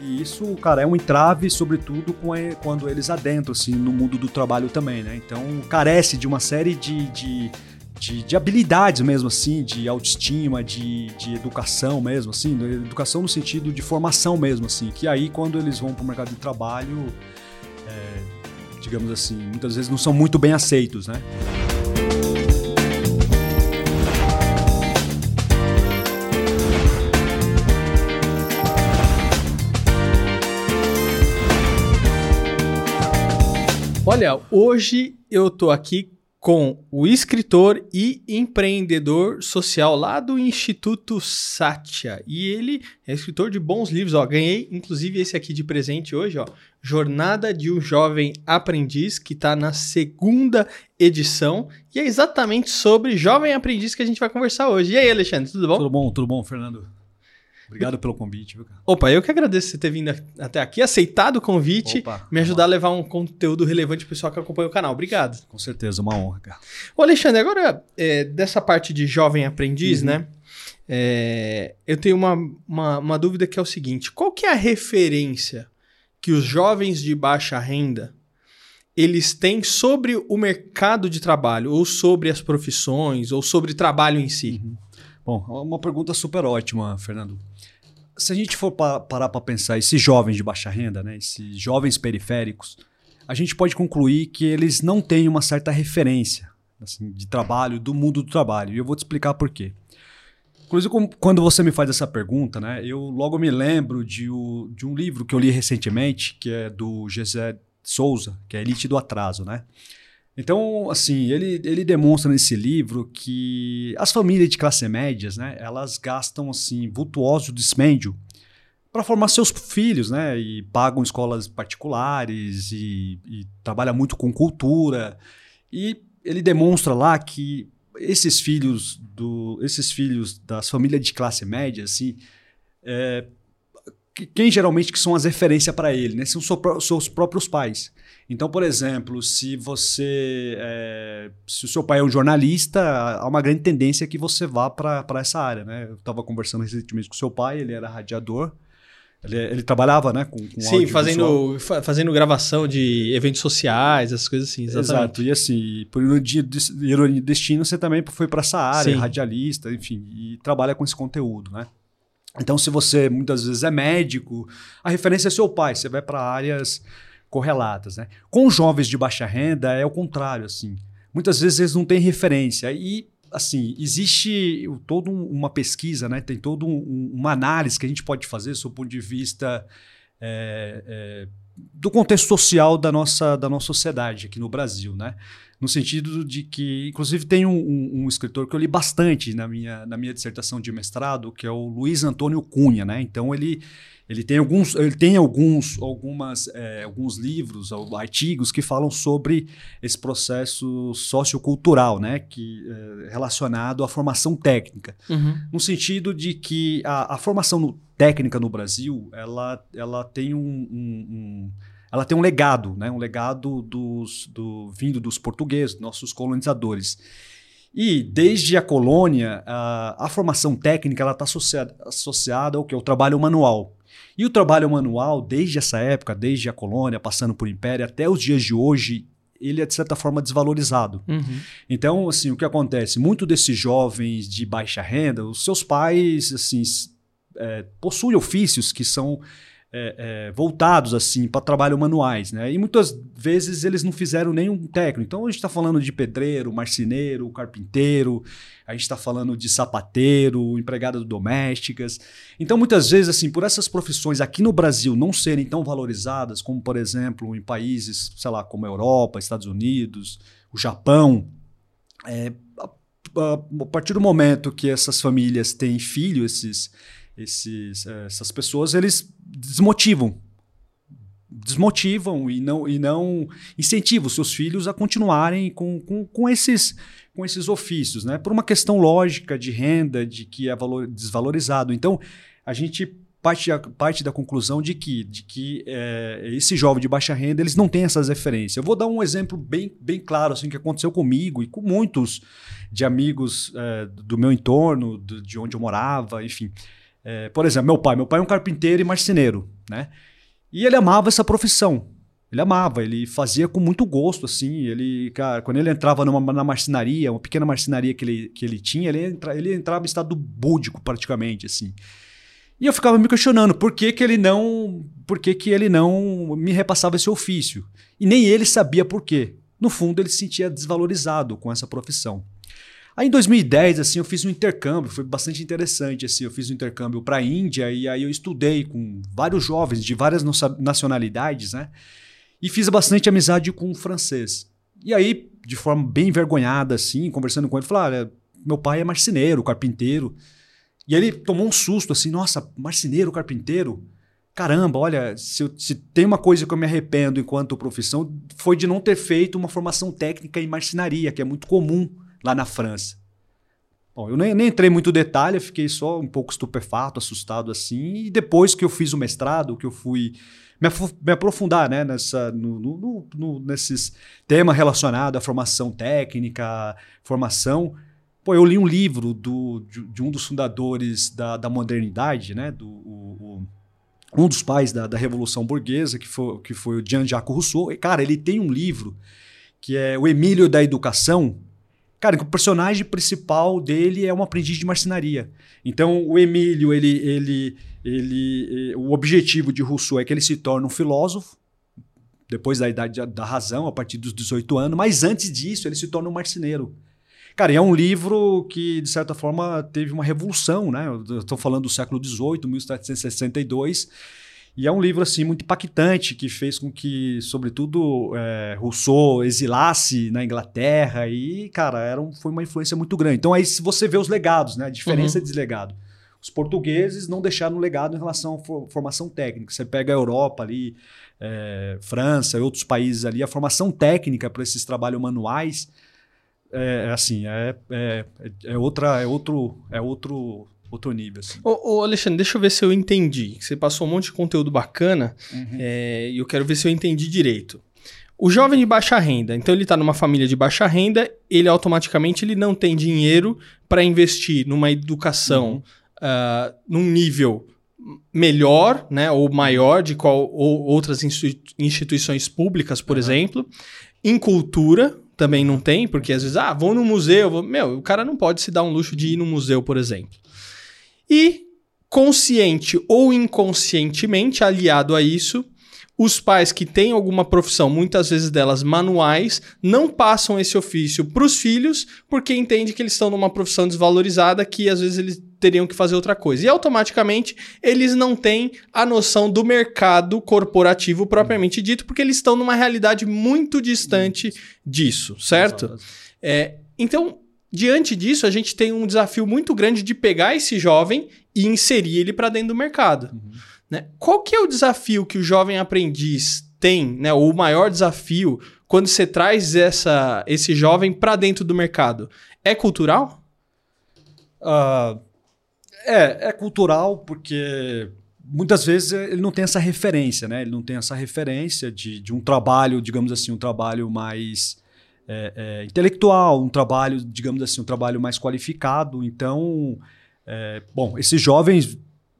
E isso, cara, é um entrave, sobretudo quando eles adentram, assim, no mundo do trabalho também, né? Então, carece de uma série de, de, de, de habilidades mesmo, assim, de autoestima, de, de educação mesmo, assim, educação no sentido de formação mesmo, assim, que aí, quando eles vão para o mercado de trabalho, é, digamos assim, muitas vezes não são muito bem aceitos, né? Olha, hoje eu tô aqui com o escritor e empreendedor social lá do Instituto Satya. E ele é escritor de bons livros, ó. Ganhei inclusive esse aqui de presente hoje, ó. Jornada de um Jovem Aprendiz, que está na segunda edição. E é exatamente sobre jovem aprendiz que a gente vai conversar hoje. E aí, Alexandre, tudo bom? Tudo bom, tudo bom, Fernando. Obrigado pelo convite, viu, cara? Opa, eu que agradeço você ter vindo até aqui, aceitado o convite, Opa, me ajudar a levar um conteúdo relevante pro pessoal que acompanha o canal. Obrigado. Com certeza, uma honra, cara. Ô, Alexandre, agora, é, dessa parte de jovem aprendiz, uhum. né? É, eu tenho uma, uma, uma, dúvida que é o seguinte: qual que é a referência que os jovens de baixa renda eles têm sobre o mercado de trabalho, ou sobre as profissões, ou sobre trabalho em si? Uhum. Bom, é uma pergunta super ótima, Fernando se a gente for pa parar para pensar esses jovens de baixa renda, né, esses jovens periféricos, a gente pode concluir que eles não têm uma certa referência assim, de trabalho, do mundo do trabalho. E eu vou te explicar por quê. Inclusive, quando você me faz essa pergunta, né, eu logo me lembro de, o, de um livro que eu li recentemente, que é do José Souza, que é Elite do Atraso, né? Então, assim, ele, ele demonstra nesse livro que as famílias de classe médias, né, elas gastam, assim, vultuoso dispêndio para formar seus filhos, né, e pagam escolas particulares e, e trabalha muito com cultura. E ele demonstra lá que esses filhos do, esses filhos das famílias de classe média, assim, é, quem geralmente que são as referências para ele, né, são seus próprios pais. Então, por exemplo, se você. É, se o seu pai é um jornalista, há uma grande tendência que você vá para essa área. Né? Eu estava conversando recentemente com o seu pai, ele era radiador. Ele, ele trabalhava né, com, com Sim, fazendo, fazendo gravação de eventos sociais, essas coisas assim, exatamente. Exato. E assim, por ironia de destino, você também foi para essa área, Sim. radialista, enfim, e trabalha com esse conteúdo, né? Então, se você muitas vezes é médico, a referência é seu pai, você vai para áreas correlatas. Né? Com jovens de baixa renda é o contrário. assim. Muitas vezes eles não têm referência. E assim, existe toda uma pesquisa, né? tem toda um, uma análise que a gente pode fazer do ponto de vista é, é, do contexto social da nossa, da nossa sociedade aqui no Brasil. Né? No sentido de que, inclusive, tem um, um, um, escritor que eu li bastante na minha, na minha dissertação de mestrado, que é o Luiz Antônio Cunha. Né? Então, ele ele tem alguns, ele tem alguns, algumas, é, alguns livros, artigos que falam sobre esse processo sociocultural, né, que é, relacionado à formação técnica, uhum. no sentido de que a, a formação no, técnica no Brasil, ela, ela tem um, um, um ela tem um legado, né, um legado dos, do vindo dos portugueses, nossos colonizadores. E desde a colônia, a, a formação técnica está associada, associada ao que? O trabalho manual. E o trabalho manual, desde essa época, desde a colônia, passando por império, até os dias de hoje, ele é de certa forma desvalorizado. Uhum. Então, assim, o que acontece? Muito desses jovens de baixa renda, os seus pais, assim, é, possuem ofícios que são é, é, voltados assim para trabalho manuais, né? E muitas vezes eles não fizeram nenhum técnico. Então a gente está falando de pedreiro, marceneiro, carpinteiro, a gente está falando de sapateiro, empregadas domésticas. Então muitas vezes assim por essas profissões aqui no Brasil não serem tão valorizadas como por exemplo em países, sei lá, como a Europa, Estados Unidos, o Japão, é, a, a, a partir do momento que essas famílias têm filhos, esses esses, eh, essas pessoas eles desmotivam desmotivam e não, e não incentivam seus filhos a continuarem com, com, com, esses, com esses ofícios, né? Por uma questão lógica de renda, de que é valor, desvalorizado. Então, a gente parte, parte da conclusão de que, de que é, esse jovem de baixa renda eles não têm essas referências. Eu vou dar um exemplo bem, bem claro assim que aconteceu comigo e com muitos de amigos é, do meu entorno, de onde eu morava, enfim. É, por exemplo, meu pai. Meu pai é um carpinteiro e marceneiro. né? E ele amava essa profissão. Ele amava, ele fazia com muito gosto, assim. Ele, cara, quando ele entrava numa, na marcenaria, uma pequena marcenaria que ele, que ele tinha, ele, entra, ele entrava em estado búdico, praticamente, assim. E eu ficava me questionando por que, que ele não. Por que, que ele não me repassava esse ofício? E nem ele sabia por quê. No fundo, ele se sentia desvalorizado com essa profissão. Aí em 2010, assim, eu fiz um intercâmbio, foi bastante interessante, assim, eu fiz um intercâmbio para a Índia e aí eu estudei com vários jovens de várias nacionalidades, né? E fiz bastante amizade com o francês. E aí, de forma bem envergonhada, assim, conversando com ele, falei, ah, meu pai é marceneiro, carpinteiro. E ele tomou um susto, assim, nossa, marceneiro, carpinteiro? Caramba, olha, se, eu, se tem uma coisa que eu me arrependo enquanto profissão, foi de não ter feito uma formação técnica em marcenaria, que é muito comum lá na França. Bom, eu nem, nem entrei muito detalhe, fiquei só um pouco estupefato, assustado assim. E depois que eu fiz o mestrado, que eu fui me, me aprofundar né, nessa, no, no, no, nesses temas relacionados à formação técnica, formação. Pô, eu li um livro do, de, de um dos fundadores da, da modernidade, né, do, o, o, um dos pais da, da Revolução Burguesa, que foi, que foi o Jean-Jacques Rousseau. E, cara, ele tem um livro que é O Emílio da Educação, Cara, o personagem principal dele é um aprendiz de marcenaria. Então, o Emílio, ele, ele, ele, o objetivo de Rousseau é que ele se torne um filósofo, depois da idade da razão, a partir dos 18 anos, mas antes disso, ele se torna um marceneiro. Cara, é um livro que, de certa forma, teve uma revolução, né? Estou falando do século XVIII, 1762, e é um livro assim muito impactante que fez com que, sobretudo, é, Rousseau exilasse na Inglaterra e, cara, era um, foi uma influência muito grande. Então aí se você vê os legados, né, a diferença uhum. de legado. Os portugueses não deixaram legado em relação à formação técnica. Você pega a Europa ali, é, França e outros países ali, a formação técnica para esses trabalhos manuais é, é assim, é, é, é, outra, é outro, é outro outro nível. Assim. Ô, ô, Alexandre, deixa eu ver se eu entendi. Você passou um monte de conteúdo bacana uhum. é, e eu quero ver se eu entendi direito. O jovem de baixa renda, então ele está numa família de baixa renda, ele automaticamente ele não tem dinheiro para investir numa educação uhum. uh, num nível melhor, né, ou maior de qual ou outras instituições públicas, por uhum. exemplo, em cultura também não tem, porque às vezes, ah, vou no museu, vou... meu, o cara não pode se dar um luxo de ir no museu, por exemplo. E, consciente ou inconscientemente, aliado a isso, os pais que têm alguma profissão, muitas vezes delas manuais, não passam esse ofício para os filhos porque entendem que eles estão numa profissão desvalorizada que às vezes eles teriam que fazer outra coisa. E automaticamente eles não têm a noção do mercado corporativo propriamente dito, porque eles estão numa realidade muito distante disso, certo? É, então, Diante disso, a gente tem um desafio muito grande de pegar esse jovem e inserir ele para dentro do mercado. Uhum. Né? Qual que é o desafio que o jovem aprendiz tem, né? ou o maior desafio, quando você traz essa, esse jovem para dentro do mercado? É cultural? Uh, é, é cultural porque muitas vezes ele não tem essa referência, né? Ele não tem essa referência de, de um trabalho, digamos assim, um trabalho mais é, é, intelectual, um trabalho, digamos assim, um trabalho mais qualificado. Então, é, bom, esses jovens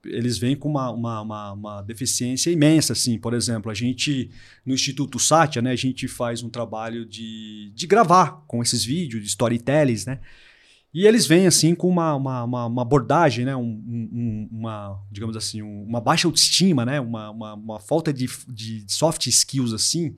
eles vêm com uma, uma, uma, uma, deficiência imensa, assim. Por exemplo, a gente, no Instituto Satya, né, a gente faz um trabalho de, de gravar com esses vídeos, de storytelling, né? E eles vêm, assim, com uma, uma, uma abordagem, né? Um, um, uma, digamos assim, uma baixa autoestima, né? Uma, uma, uma falta de, de soft skills, assim.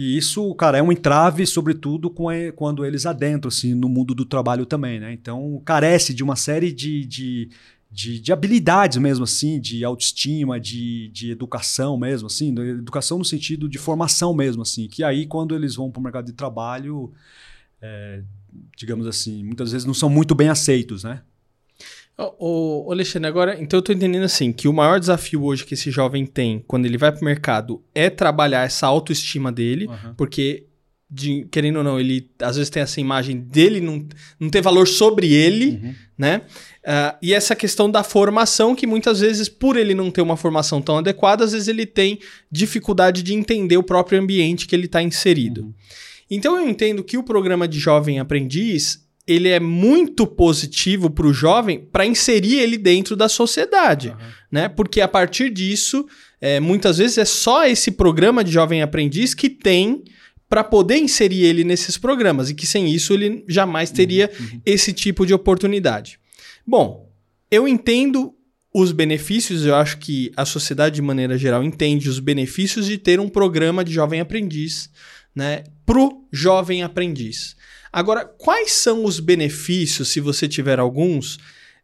E isso, cara, é um entrave, sobretudo quando eles adentram assim, no mundo do trabalho também, né? Então, carece de uma série de, de, de, de habilidades mesmo, assim, de autoestima, de, de educação mesmo, assim, educação no sentido de formação mesmo, assim, que aí, quando eles vão para o mercado de trabalho, é, digamos assim, muitas vezes não são muito bem aceitos, né? Ô, ô, Alexandre, agora, então eu tô entendendo assim, que o maior desafio hoje que esse jovem tem quando ele vai pro mercado é trabalhar essa autoestima dele, uhum. porque, de, querendo ou não, ele às vezes tem essa imagem dele não, não ter valor sobre ele, uhum. né? Uh, e essa questão da formação, que muitas vezes, por ele não ter uma formação tão adequada, às vezes ele tem dificuldade de entender o próprio ambiente que ele está inserido. Uhum. Então eu entendo que o programa de jovem aprendiz ele é muito positivo para o jovem para inserir ele dentro da sociedade, uhum. né? Porque a partir disso é, muitas vezes é só esse programa de jovem aprendiz que tem para poder inserir ele nesses programas e que sem isso ele jamais teria uhum. uhum. esse tipo de oportunidade. Bom, eu entendo os benefícios, eu acho que a sociedade de maneira geral entende os benefícios de ter um programa de jovem aprendiz, né, pro jovem aprendiz. Agora, quais são os benefícios, se você tiver alguns,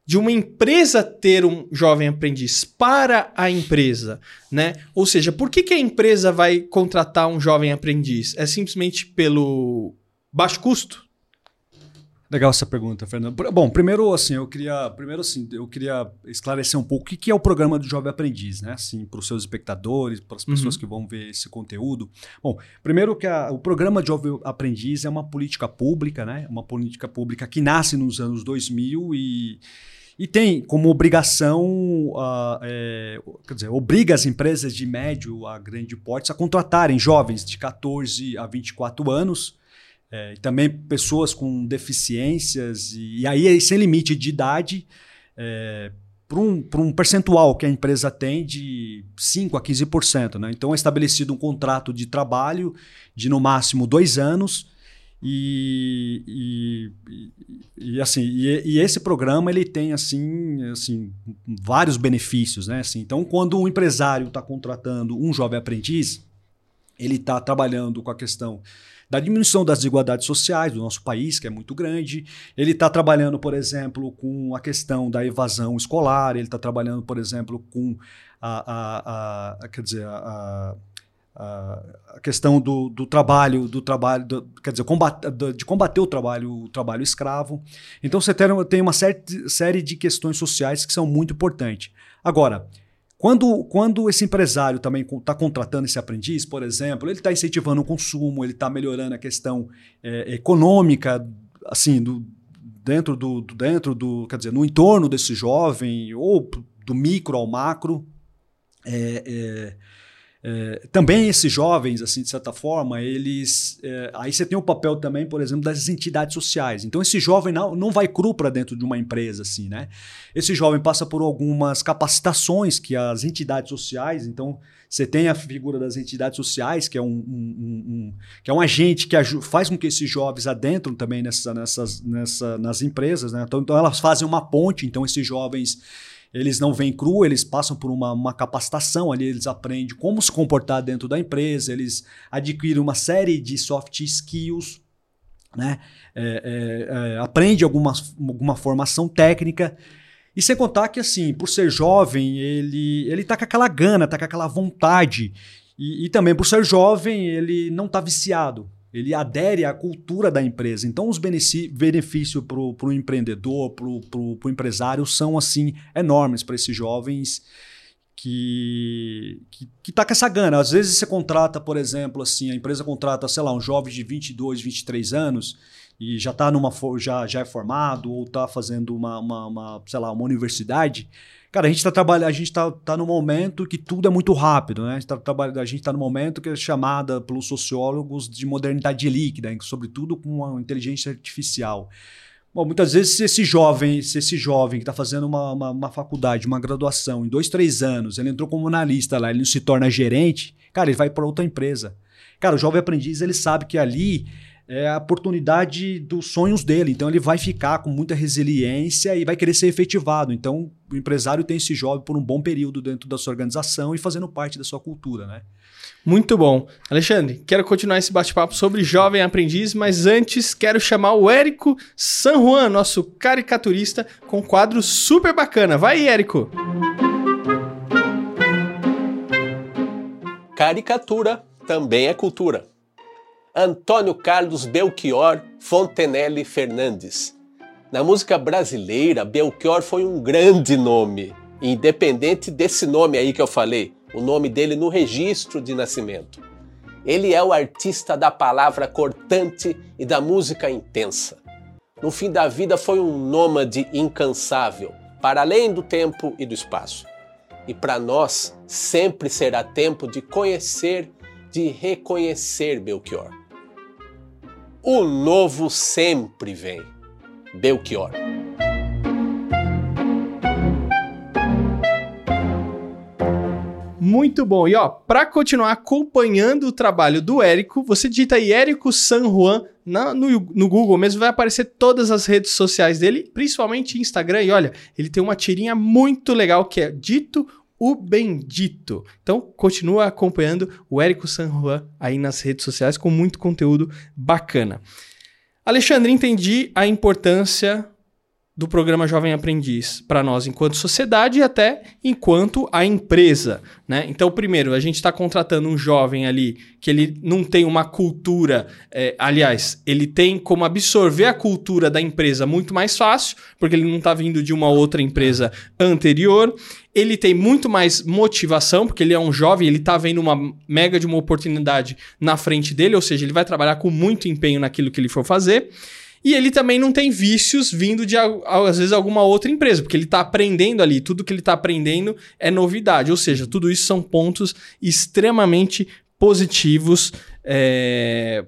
de uma empresa ter um jovem aprendiz para a empresa, né? Ou seja, por que, que a empresa vai contratar um jovem aprendiz? É simplesmente pelo baixo custo? Legal essa pergunta, Fernando. Bom, primeiro assim, eu queria, primeiro assim, eu queria esclarecer um pouco o que é o programa do Jovem Aprendiz, né? Assim, para os seus espectadores, para as pessoas uhum. que vão ver esse conteúdo. Bom, primeiro que a, o programa de Jovem Aprendiz é uma política pública, né? Uma política pública que nasce nos anos 2000 e e tem como obrigação, uh, é, quer dizer, obriga as empresas de médio a grande porte a contratarem jovens de 14 a 24 anos, é, também pessoas com deficiências, e, e aí sem limite de idade, é, para um, um percentual que a empresa tem de 5% a 15%. Né? Então é estabelecido um contrato de trabalho de no máximo dois anos e, e, e, assim, e, e, esse programa ele tem assim, assim vários benefícios, né? Assim, então, quando um empresário está contratando um jovem aprendiz, ele está trabalhando com a questão da diminuição das desigualdades sociais do nosso país, que é muito grande. Ele está trabalhando, por exemplo, com a questão da evasão escolar. Ele está trabalhando, por exemplo, com a, a, a quer dizer, a, a questão do, do trabalho, do trabalho, do, quer dizer, de combater o trabalho, o trabalho escravo. Então você tem, tem uma série, série de questões sociais que são muito importantes. Agora, quando, quando esse empresário também está contratando esse aprendiz, por exemplo, ele está incentivando o consumo, ele está melhorando a questão é, econômica, assim, do, dentro do, do, dentro do, quer dizer, no entorno desse jovem, ou do micro ao macro. É, é, é, também esses jovens, assim, de certa forma, eles. É, aí você tem o papel também, por exemplo, das entidades sociais. Então, esse jovem não, não vai cru para dentro de uma empresa, assim, né? Esse jovem passa por algumas capacitações que as entidades sociais, então, você tem a figura das entidades sociais, que é um, um, um, um que é um agente que faz com que esses jovens adentram também nessa, nessas, nessa, nas empresas, né? Então, então, elas fazem uma ponte, então esses jovens eles não vêm cru, eles passam por uma, uma capacitação ali, eles aprendem como se comportar dentro da empresa, eles adquirem uma série de soft skills, né? É, é, é, aprende alguma, alguma formação técnica. E sem contar que, assim, por ser jovem, ele, ele tá com aquela gana, tá com aquela vontade. E, e também por ser jovem, ele não tá viciado ele adere à cultura da empresa. Então, os benefícios para o empreendedor, para o empresário, são assim enormes para esses jovens que que, que tá com essa gana. Às vezes você contrata, por exemplo, assim, a empresa contrata, sei lá, um jovem de 22, 23 anos e já tá numa já, já é formado ou está fazendo uma, uma, uma, sei lá, uma universidade. Cara, a gente está trabalhando, a gente está tá no momento que tudo é muito rápido, né? A gente está tá no momento que é chamada pelos sociólogos de modernidade líquida, sobretudo com a inteligência artificial. Bom, muitas vezes se esse jovem, se esse jovem que está fazendo uma, uma, uma, faculdade, uma graduação, em dois, três anos, ele entrou como analista lá, ele não se torna gerente, cara, ele vai para outra empresa. Cara, o jovem aprendiz, ele sabe que ali é a oportunidade dos sonhos dele. Então ele vai ficar com muita resiliência e vai querer ser efetivado. Então o empresário tem esse jovem por um bom período dentro da sua organização e fazendo parte da sua cultura, né? Muito bom. Alexandre, quero continuar esse bate-papo sobre jovem aprendiz, mas antes quero chamar o Érico San Juan, nosso caricaturista, com um quadro super bacana. Vai, Érico! Caricatura também é cultura. Antônio Carlos Belchior Fontenelle Fernandes. Na música brasileira, Belchior foi um grande nome, independente desse nome aí que eu falei, o nome dele no registro de nascimento. Ele é o artista da palavra cortante e da música intensa. No fim da vida foi um nômade incansável, para além do tempo e do espaço. E para nós sempre será tempo de conhecer, de reconhecer Belchior. O novo sempre vem. Belchior. Muito bom. E ó, para continuar acompanhando o trabalho do Érico, você digita aí Érico San Juan na, no, no, Google mesmo, vai aparecer todas as redes sociais dele, principalmente Instagram. E olha, ele tem uma tirinha muito legal que é Dito o Bendito. Então, continua acompanhando o Érico San Juan aí nas redes sociais com muito conteúdo bacana. Alexandre, entendi a importância do programa Jovem Aprendiz para nós enquanto sociedade e até enquanto a empresa, né? Então, primeiro, a gente está contratando um jovem ali que ele não tem uma cultura, é, aliás, ele tem como absorver a cultura da empresa muito mais fácil, porque ele não está vindo de uma outra empresa anterior. Ele tem muito mais motivação, porque ele é um jovem, ele está vendo uma mega de uma oportunidade na frente dele, ou seja, ele vai trabalhar com muito empenho naquilo que ele for fazer. E ele também não tem vícios vindo de, às vezes, alguma outra empresa, porque ele está aprendendo ali, tudo que ele está aprendendo é novidade. Ou seja, tudo isso são pontos extremamente positivos é,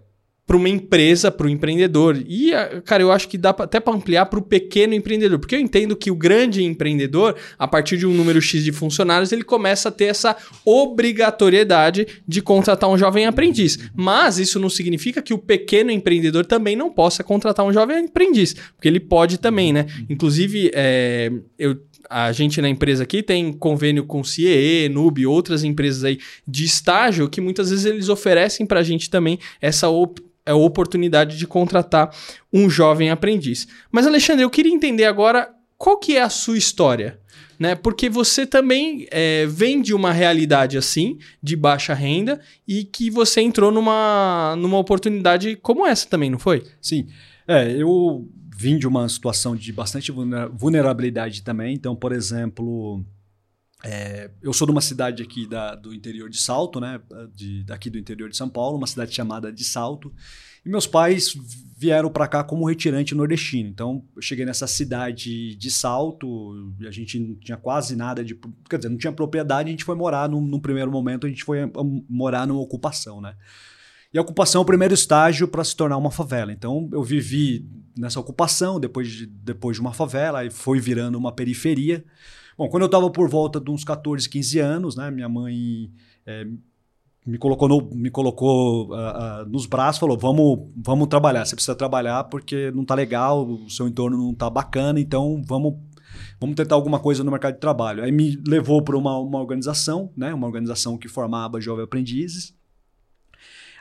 para uma empresa, para o empreendedor. E, cara, eu acho que dá até para ampliar para o pequeno empreendedor, porque eu entendo que o grande empreendedor, a partir de um número X de funcionários, ele começa a ter essa obrigatoriedade de contratar um jovem aprendiz. Mas isso não significa que o pequeno empreendedor também não possa contratar um jovem aprendiz, porque ele pode também, né? Inclusive, é, eu a gente na empresa aqui tem convênio com CIE, Nube, outras empresas aí de estágio que muitas vezes eles oferecem para a gente também essa op a oportunidade de contratar um jovem aprendiz. Mas Alexandre, eu queria entender agora qual que é a sua história, né? Porque você também é, vem de uma realidade assim, de baixa renda, e que você entrou numa, numa oportunidade como essa também, não foi? Sim. É, eu vim de uma situação de bastante vulnerabilidade também. Então, por exemplo, é, eu sou de uma cidade aqui da, do interior de Salto, né? De, daqui do interior de São Paulo, uma cidade chamada de Salto. E meus pais vieram para cá como retirante nordestino. Então, eu cheguei nessa cidade de Salto, a gente não tinha quase nada de. Quer dizer, não tinha propriedade, a gente foi morar num, num primeiro momento, a gente foi morar numa ocupação, né? E a ocupação é o primeiro estágio para se tornar uma favela. Então, eu vivi nessa ocupação, depois de, depois de uma favela, e foi virando uma periferia. Bom, quando eu estava por volta de uns 14, 15 anos, né, minha mãe é, me colocou, no, me colocou uh, uh, nos braços, falou: vamos, vamos trabalhar, você precisa trabalhar porque não está legal, o seu entorno não está bacana, então vamos, vamos tentar alguma coisa no mercado de trabalho. Aí me levou para uma, uma organização, né, uma organização que formava jovens aprendizes.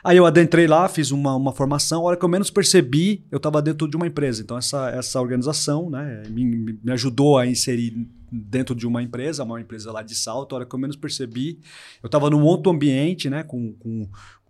Aí eu adentrei lá, fiz uma, uma formação. A hora que eu menos percebi, eu estava dentro de uma empresa. Então, essa, essa organização né, me, me ajudou a inserir dentro de uma empresa, uma empresa lá de salto. A hora que eu menos percebi, eu estava num outro ambiente, né, com, com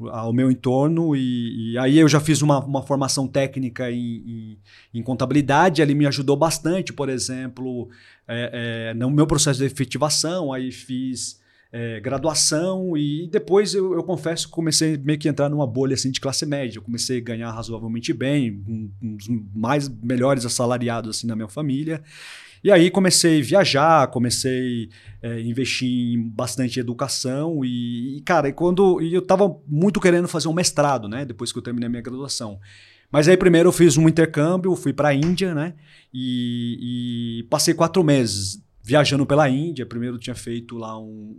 ao meu entorno. E, e, aí eu já fiz uma, uma formação técnica em, em, em contabilidade. Ali me ajudou bastante, por exemplo, é, é, no meu processo de efetivação. Aí fiz é, graduação e depois eu, eu, confesso que comecei meio que entrar numa bolha assim de classe média. Eu comecei a ganhar razoavelmente bem, um, um dos mais melhores assalariados assim na minha família. E aí comecei a viajar, comecei a é, investir em bastante educação e, e cara, e quando e eu estava muito querendo fazer um mestrado, né? Depois que eu terminei a minha graduação. Mas aí primeiro eu fiz um intercâmbio, fui para a Índia, né? E, e, passei quatro meses viajando pela Índia. Primeiro tinha feito lá um,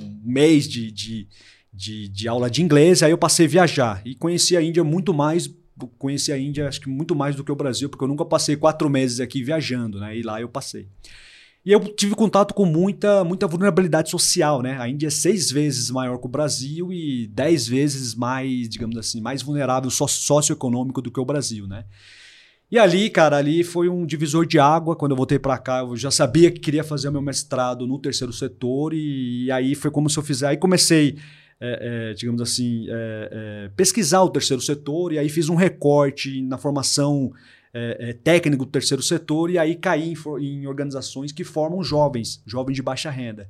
um, mês de, de, de, de, aula de inglês, aí eu passei a viajar e conheci a Índia muito mais. Conheci a Índia, acho que muito mais do que o Brasil, porque eu nunca passei quatro meses aqui viajando, né? E lá eu passei. E eu tive contato com muita, muita vulnerabilidade social, né? A Índia é seis vezes maior que o Brasil e dez vezes mais, digamos assim, mais vulnerável socioeconômico do que o Brasil, né? E ali, cara, ali foi um divisor de água. Quando eu voltei para cá, eu já sabia que queria fazer meu mestrado no terceiro setor, e, aí foi como se eu fizesse. Aí comecei, é, é, digamos assim, é, é, pesquisar o terceiro setor, e aí fiz um recorte na formação é, técnica do terceiro setor, e aí caí em, em organizações que formam jovens, jovens de baixa renda.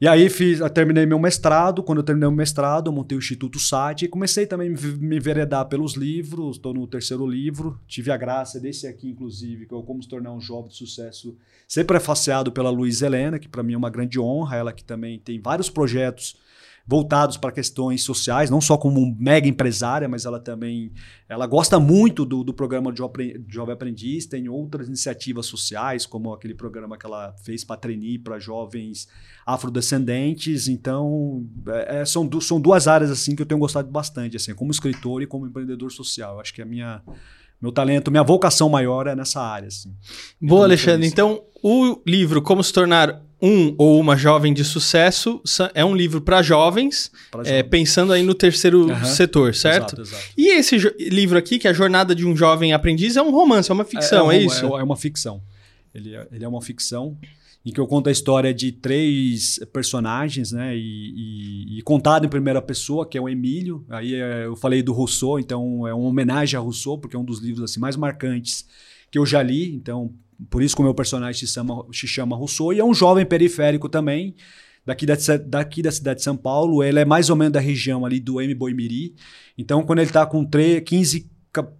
E aí fiz, terminei meu mestrado. Quando eu terminei o mestrado, montei o Instituto SAT e comecei também a me enveredar pelos livros. Estou no terceiro livro. Tive a graça desse aqui, inclusive, que é Como se tornar um jovem de sucesso, ser prefaciado pela Luiz Helena, que para mim é uma grande honra. Ela que também tem vários projetos voltados para questões sociais, não só como mega empresária, mas ela também ela gosta muito do, do programa Jovem Aprendiz, tem outras iniciativas sociais, como aquele programa que ela fez para treinar para jovens afrodescendentes. Então, é, é, são, são duas áreas assim que eu tenho gostado bastante, assim, como escritor e como empreendedor social. Eu acho que a minha meu talento, minha vocação maior é nessa área. Assim. Boa, Alexandre. Então, o livro Como se tornar um ou uma jovem de sucesso é um livro para jovens, é, pensando aí no terceiro uhum. setor, certo? Exato, exato. E esse livro aqui, que é a Jornada de um Jovem Aprendiz, é um romance, é uma ficção, é, é, é isso? É, é, uma ficção. Ele é, ele é uma ficção em que eu conto a história de três personagens, né? E, e, e, contado em primeira pessoa, que é o Emílio. Aí é, eu falei do Rousseau, então é uma homenagem a Rousseau, porque é um dos livros assim mais marcantes que eu já li. Então, por isso que o meu personagem se chama, se chama Rousseau. E é um jovem periférico também, daqui da, daqui da cidade de São Paulo. Ele é mais ou menos da região ali do M. Boimiri. Então, quando ele está com 3, 15,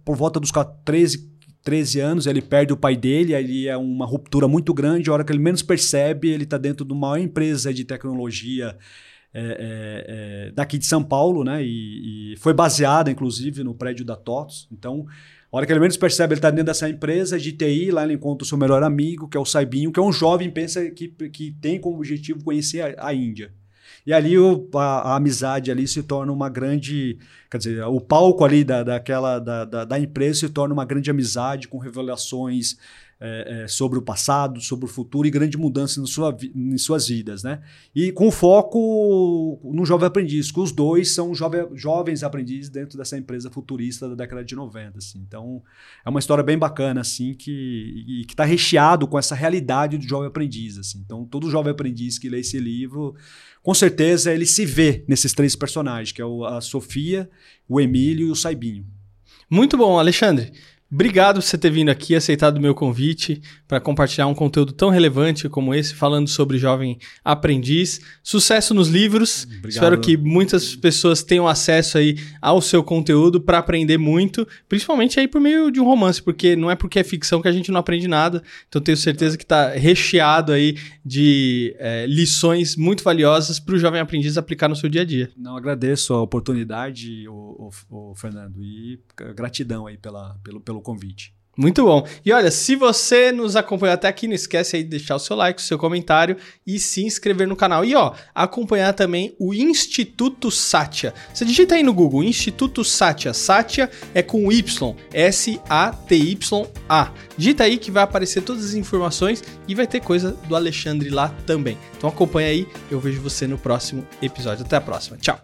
por volta dos 13, 13 anos, ele perde o pai dele, aí é uma ruptura muito grande. A hora que ele menos percebe, ele está dentro de uma empresa de tecnologia é, é, é, daqui de São Paulo, né? E, e, foi baseada, inclusive, no prédio da TOTS. Então, a hora que ele menos percebe, ele está dentro dessa empresa de TI, lá ele encontra o seu melhor amigo, que é o Saibinho, que é um jovem pensa que, que tem como objetivo conhecer a, a Índia. E ali o, a, a, amizade ali se torna uma grande. Quer dizer, o palco ali da, daquela, da, da, da empresa se torna uma grande amizade com revelações é, é, sobre o passado, sobre o futuro e grande mudança sua, em suas vidas, né? E com foco no jovem aprendiz, que os dois são jove, jovens aprendizes dentro dessa empresa futurista da década de 90, assim. Então, é uma história bem bacana, assim, que está recheado com essa realidade do jovem aprendiz, assim. Então, todo jovem aprendiz que lê esse livro, com certeza ele se vê nesses três personagens, que é a Sofia, o Emílio e o Saibinho. Muito bom, Alexandre. Obrigado por você ter vindo aqui, aceitado o meu convite para compartilhar um conteúdo tão relevante como esse, falando sobre jovem aprendiz. Sucesso nos livros. Obrigado. Espero que muitas pessoas tenham acesso aí ao seu conteúdo para aprender muito, principalmente aí por meio de um romance, porque não é porque é ficção que a gente não aprende nada. Então tenho certeza que está recheado aí de é, lições muito valiosas para o jovem aprendiz aplicar no seu dia a dia. Não agradeço a oportunidade, o, o, o Fernando, e gratidão aí pela, pelo, pelo pelo convite. Muito bom. E olha, se você nos acompanhou até aqui, não esquece aí de deixar o seu like, o seu comentário e se inscrever no canal. E ó, acompanhar também o Instituto Satya. Você digita aí no Google, Instituto Satya. Satya é com Y, S-A-T-Y-A. Digita aí que vai aparecer todas as informações e vai ter coisa do Alexandre lá também. Então acompanha aí, eu vejo você no próximo episódio. Até a próxima. Tchau.